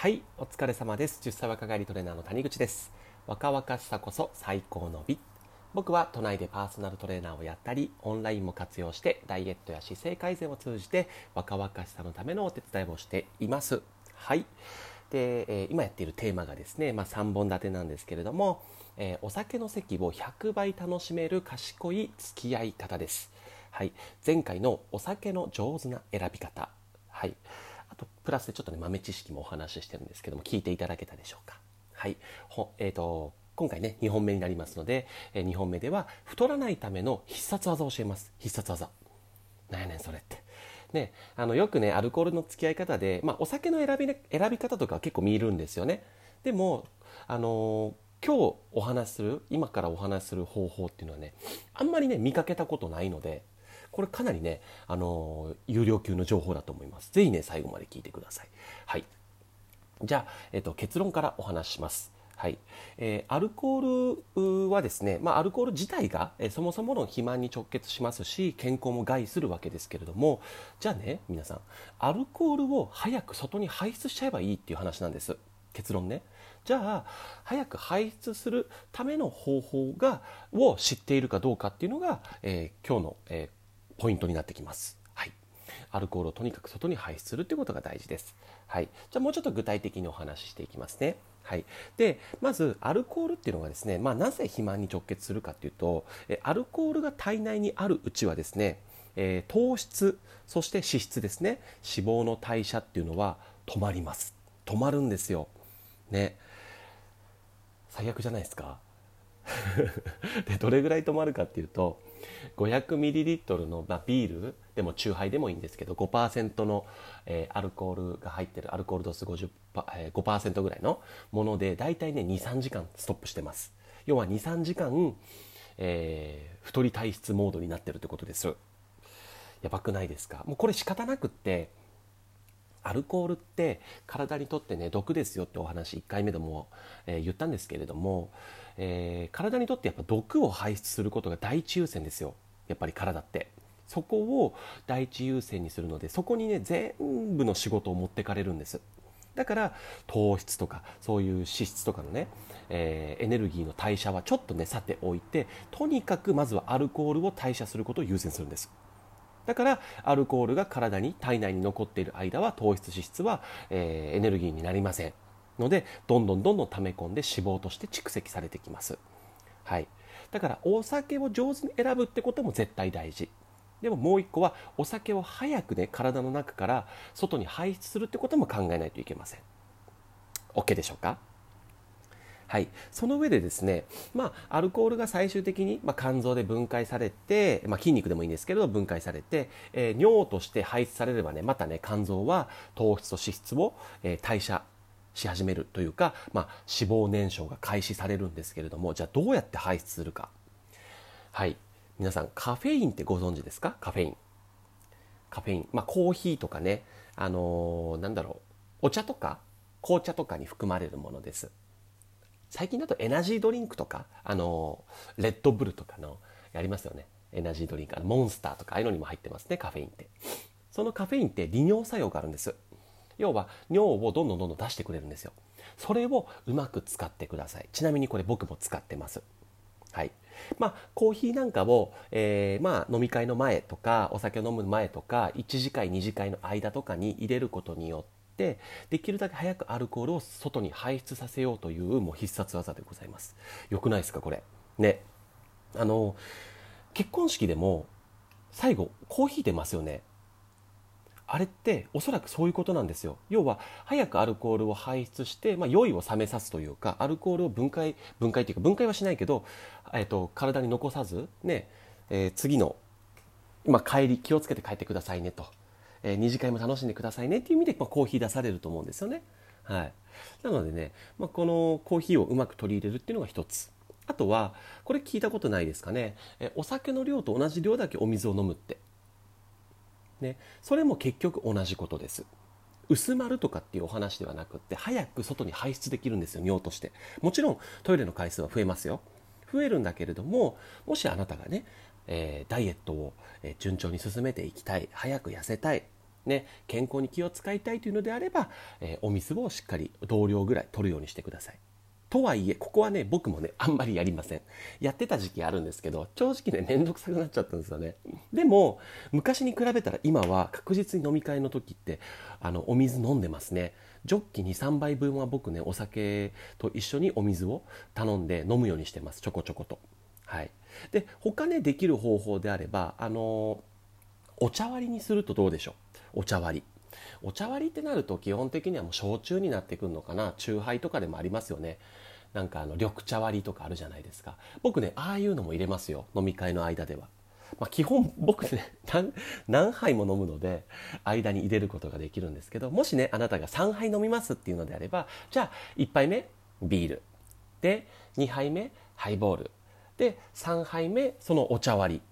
はいお疲れ様です。10歳若返りトレーナーの谷口です。若々しさこそ最高の美。僕は都内でパーソナルトレーナーをやったりオンラインも活用してダイエットや姿勢改善を通じて若々しさのためのお手伝いをしています。はい。で、えー、今やっているテーマがですね、まあ、3本立てなんですけれども、えー、お酒の席を100倍楽しめる賢い付き合い方です。はい、前回のお酒の上手な選び方、はい、プラスでちょっとね豆知識もお話ししてるんですけども聞いていただけたでしょうか？はい。ほえーと、今回ね2本目になりますので、えー、2本目では太らないための必殺技を教えます。必殺技。なんやねんそれって。ね、あのよくねアルコールの付き合い方で、まあ、お酒の選び選び方とかは結構見るんですよね。でもあのー、今日お話しする今からお話しする方法っていうのはねあんまりね見かけたことないのでこれかなりね、あの有料級の情報だと思います。ぜひね、最後まで聞いてください。はい。じゃあ、えっと、結論からお話しします。はい、えー、アルコールはですね、まあ、アルコール自体が、えー、そもそもの肥満に直結しますし健康も害するわけですけれどもじゃあね皆さんアルコールを早く外に排出しちゃえばいいっていう話なんです結論ねじゃあ早く排出するための方法がを知っているかどうかっていうのが、えー、今日の、えポイントになってきます。はい、アルコールをとにかく外に排出するということが大事です。はい、じゃあもうちょっと具体的にお話ししていきますね。はい、でまずアルコールっていうのがですね、まあ、なぜ肥満に直結するかっていうとえアルコールが体内にあるうちはですね、えー、糖質そして脂質ですね脂肪の代謝っていうのは止まります。止まるんですよ。ね。最悪じゃないですか。でどれぐらい止まるかっていうと 500ml の、まあ、ビールでも酎ハイでもいいんですけど5%の、えー、アルコールが入ってるアルコール度数50%、えー、5%ぐらいのもので大体ね23時間ストップしてます。要は23時間、えー、太り体質モードになってるってことです。やばくないですか？もうこれ仕方なくってアルコールって体にとってね毒ですよってお話1回目でも、えー、言ったんですけれども、えー、体にとってやっぱ毒を排出することが第一優先ですよ。やっぱり体って。そこを第一優先にするのでそこにね全部の仕事を持ってかれるんです。だから糖質とかそういう脂質とかのね、えー、エネルギーの代謝はちょっとねさておいてとにかくまずはアルコールを代謝することを優先するんです。だからアルコールが体に体内に残っている間は糖質脂質は、えー、エネルギーになりませんのでどんどんどんどん溜め込んで脂肪として蓄積されてきます、はい、だからお酒を上手に選ぶってことも絶対大事。でももう一個はお酒を早くね体の中から外に排出するってことも考えないといけません。OK でしょうか？はい、その上でですね、まあ、アルコールが最終的に、まあ、肝臓で分解されて、まあ、筋肉でもいいんですけれど分解されて、えー、尿として排出されればねまたね肝臓は糖質と脂質を、えー、代謝し始めるというか、まあ、脂肪燃焼が開始されるんですけれどもじゃあどうやって排出するか。はい。皆さんカフェインってご存知ですか？カフェイン。カフェイン。まあコーヒーとかねあのー、なんだろう。お茶とか紅茶とかに含まれるものです。最近だとエナジードリンクとかあの、レッドブルとかのやりますよね。エナジードリンク。あのモンスターとかああいうのにも入ってますねカフェインって。そのカフェインって利尿作用があるんです。要は尿をどんどんどんどん出してくれるんですよ。それをうまく使ってください。ちなみにこれ僕も使ってます。はい。まあ、コーヒーなんかを、えー、まあ、飲み会の前とかお酒を飲む前とか1次会2次会の間とかに入れることによってできるだけ早くアルコールを外に排出させようというもう必殺技でございます。よくないですかこれ。ね。あの結婚式でも最後コーヒー出ますよね。あれっておそらくそういうことなんですよ。要は早くアルコールを排出して、まあ、酔いを冷めさすというかアルコールを分解分解というか分解はしないけど、えーと、体に残さず、ねえー、次の、まあ、帰り気をつけて帰ってくださいねと、えー、二次会も楽しんでくださいねっていう意味で、まあ、コーヒー出されると思うんですよね。はい、なのでね、まあ、このコーヒーをうまく取り入れるっていうのが一つ。あとはこれ聞いたことないですかね、えお酒の量と同じ量だけお水を飲むって。ね、それも結局同じことです。薄まるとかっていうお話ではなくって早く外に排出できるんですよ尿として。もちろんトイレの回数は増えますよ。増えるんだけれどももしあなたがね、えー、ダイエットを順調に進めていきたい早く痩せたい、ね、健康に気を使いたいというのであれば、えー、お水をしっかり同量ぐらい取るようにしてください。とはいえ、ここはね、僕もね、あんまりやりません。やってた時期あるんですけど、正直ね、めんどくさくなっちゃったんですよね。でも、昔に比べたら今は確実に飲み会の時って、あの、お水飲んでますね。ジョッキ2、3杯分は僕ね、お酒と一緒にお水を頼んで飲むようにしてます。ちょこちょこと。はい。で、他ね、できる方法であれば、あのお茶割りにするとどうでしょう？お茶割り。お茶割りってなると基本的にはもう焼酎になってくるのかな？酎ハイとかでもありますよね。なんかあの緑茶割りとかあるじゃないですか。僕ねああいうのも入れますよ。飲み会の間では、まあ、基本僕ね何何杯も飲むので間に入れることができるんですけどもしねあなたが3杯飲みますっていうのであればじゃあ1杯目ビール。で2杯目ハイボール。で3杯目そのお茶割り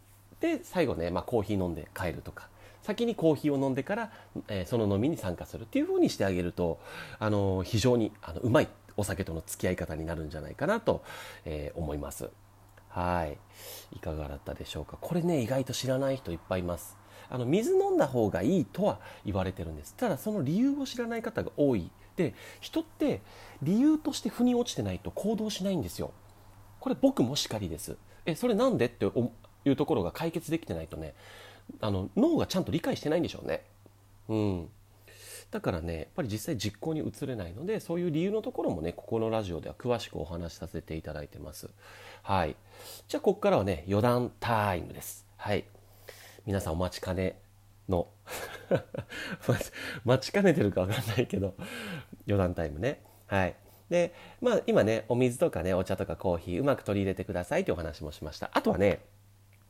で最後ね、まあ、コーヒー飲んで帰るとか先にコーヒーを飲んでから、えー、その飲みに参加するっていう風にしてあげると、あのー、非常にあのうまいお酒との付き合い方になるんじゃないかなと、えー、思います。はい。いかがだったでしょうか。これね、意外と知らない人いっぱいいます。あの、水飲んだ方がいいとは言われてるんです。ただ、その理由を知らない方が多い。で、人って理由として腑に落ちてないと行動しないんですよ。これ僕もしかりです。え、それなんでっていうところが解決できてないとね、あの脳がちゃんと理解してないんでしょうね。うん、だからねやっぱり実際実行に移れないのでそういう理由のところもねここのラジオでは詳しくお話しさせていただいてます。はい、じゃあここからはね余談タイムです。はい、皆さんお待ちかねの 待ちかねてるか分かんないけど余談タイムね。はいで、まあ今ね、お水とかね、お茶とかコーヒーうまく取り入れてくださいというお話もしました。あとはね、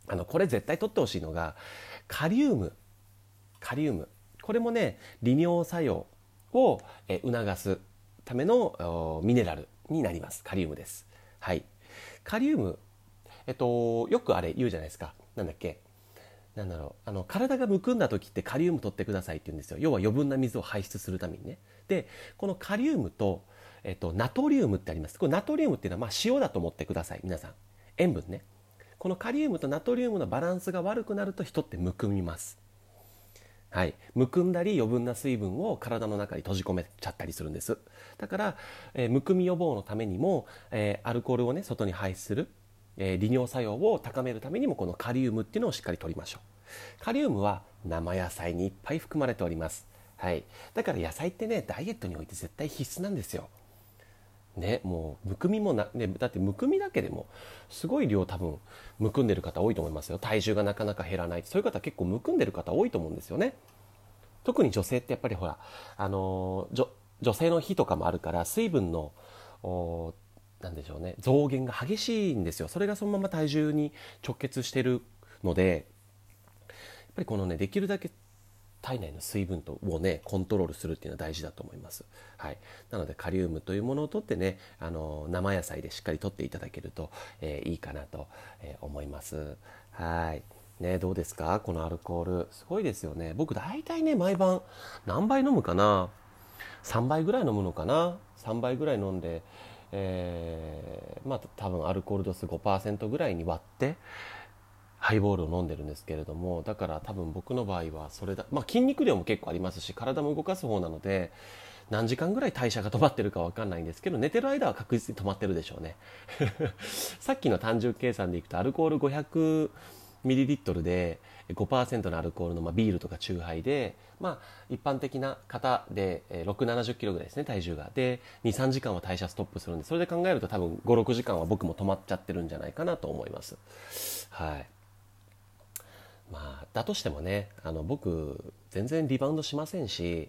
あの、これ絶対取ってほしいのが、カリウム。カリウム。これもね、利尿作用を促すためのミネラルになります。カリウムです。はい。カリウム、えっと、よくあれ言うじゃないですか。なんだっけ。なんだろう。あの、体がむくんだ時ってカリウム取ってくださいって言うんですよ。要は余分な水を排出するためにね。で、このカリウムと、えっと、ナトリウムってあります。これナトリウムっていうのは、まあ、塩だと思ってください。皆さん。塩分ね。このカリウムとナトリウムのバランスが悪くなると人ってむくみます。はい、むくんだり余分な水分を体の中に閉じ込めちゃったりするんですだから、えー、むくみ予防のためにも、えー、アルコールをね外に排出する、えー、利尿作用を高めるためにもこのカリウムっていうのをしっかりとりましょうカリウムは生野菜にいっぱい含まれておりますはいだから野菜ってねダイエットにおいて絶対必須なんですよね、もうむくみもな、ね、だってむくみだけでもすごい量多分むくんでる方多いと思いますよ。体重がなかなか減らない。そういう方結構むくんでる方多いと思うんですよね。特に女性ってやっぱりほらあの女女性の日とかもあるから水分のなんでしょうね増減が激しいんですよ。それがそのまま体重に直結してるのでやっぱりこのねできるだけ体内の水分とをねコントロールするっていうのは大事だと思います、はい、なのでカリウムというものをとってねあの生野菜でしっかりとっていただけると、えー、いいかなと、えー、思います。はい。ねどうですか？このアルコール。すごいですよね。僕大体ね毎晩何杯飲むかな？3杯ぐらい飲むのかな？3杯ぐらい飲んでえー、まあ多分アルコール度数5%ぐらいに割ってハイボールを飲んでるんですけれどもだから多分僕の場合はそれだ、まあ、筋肉量も結構ありますし体も動かす方なので何時間ぐらい代謝が止まってるか分かんないんですけど寝てる間は確実に止まってるでしょうね。さっきの単純計算でいくとアルコール500ミリリットルで5%のアルコールの、まあ、ビールとかチューハイで、まあ、一般的な方で6 7 0キロぐらいですね体重が。で23時間は代謝ストップするんでそれで考えると多分56時間は僕も止まっちゃってるんじゃないかなと思います。はい。まあ、だとしてもねあの僕全然リバウンドしませんし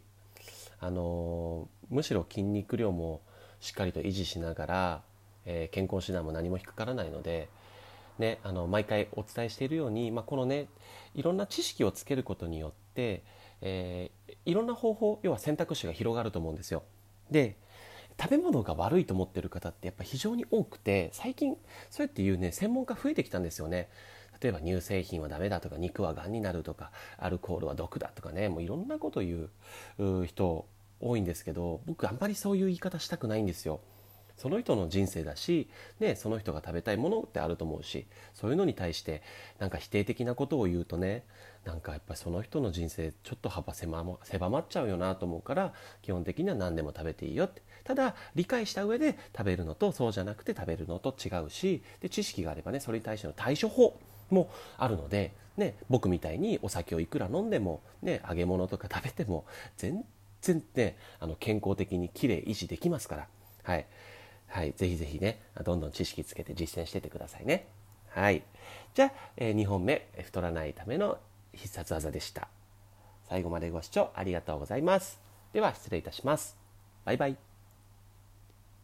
あのむしろ筋肉量もしっかりと維持しながら、えー、健康診断も何も引っかからないので、ね、あの毎回お伝えしているように、まあ、このねいろんな知識をつけることによって、えー、いろんな方法要は選択肢が広がると思うんですよ。で食べ物が悪いと思ってる方ってやっぱ非常に多くて最近そうやっていうね専門家増えてきたんですよね。例えば乳製品はダメだとか肉はがんになるとかアルコールは毒だとかねもういろんなこと言う人多いんですけど僕あんまりそういう言い方したくないんですよ。その人の人生だし、ね、その人が食べたいものってあると思うしそういうのに対してなんか否定的なことを言うとねなんかやっぱりその人の人生ちょっと幅狭ま狭まっちゃうよなと思うから基本的には何でも食べていいよってただ理解した上で食べるのとそうじゃなくて食べるのと違うしで知識があればねそれに対しての対処法もあるので、ね、僕みたいにお酒をいくら飲んでも、ね、揚げ物とか食べても全然ねあの健康的にきれい維持できますから、はいはい、ぜひぜひねどんどん知識つけて実践しててくださいね。はい、じゃあ、えー、2本目太らないための必殺技でした。最後までご視聴ありがとうございます。では失礼いたします。バイバイ。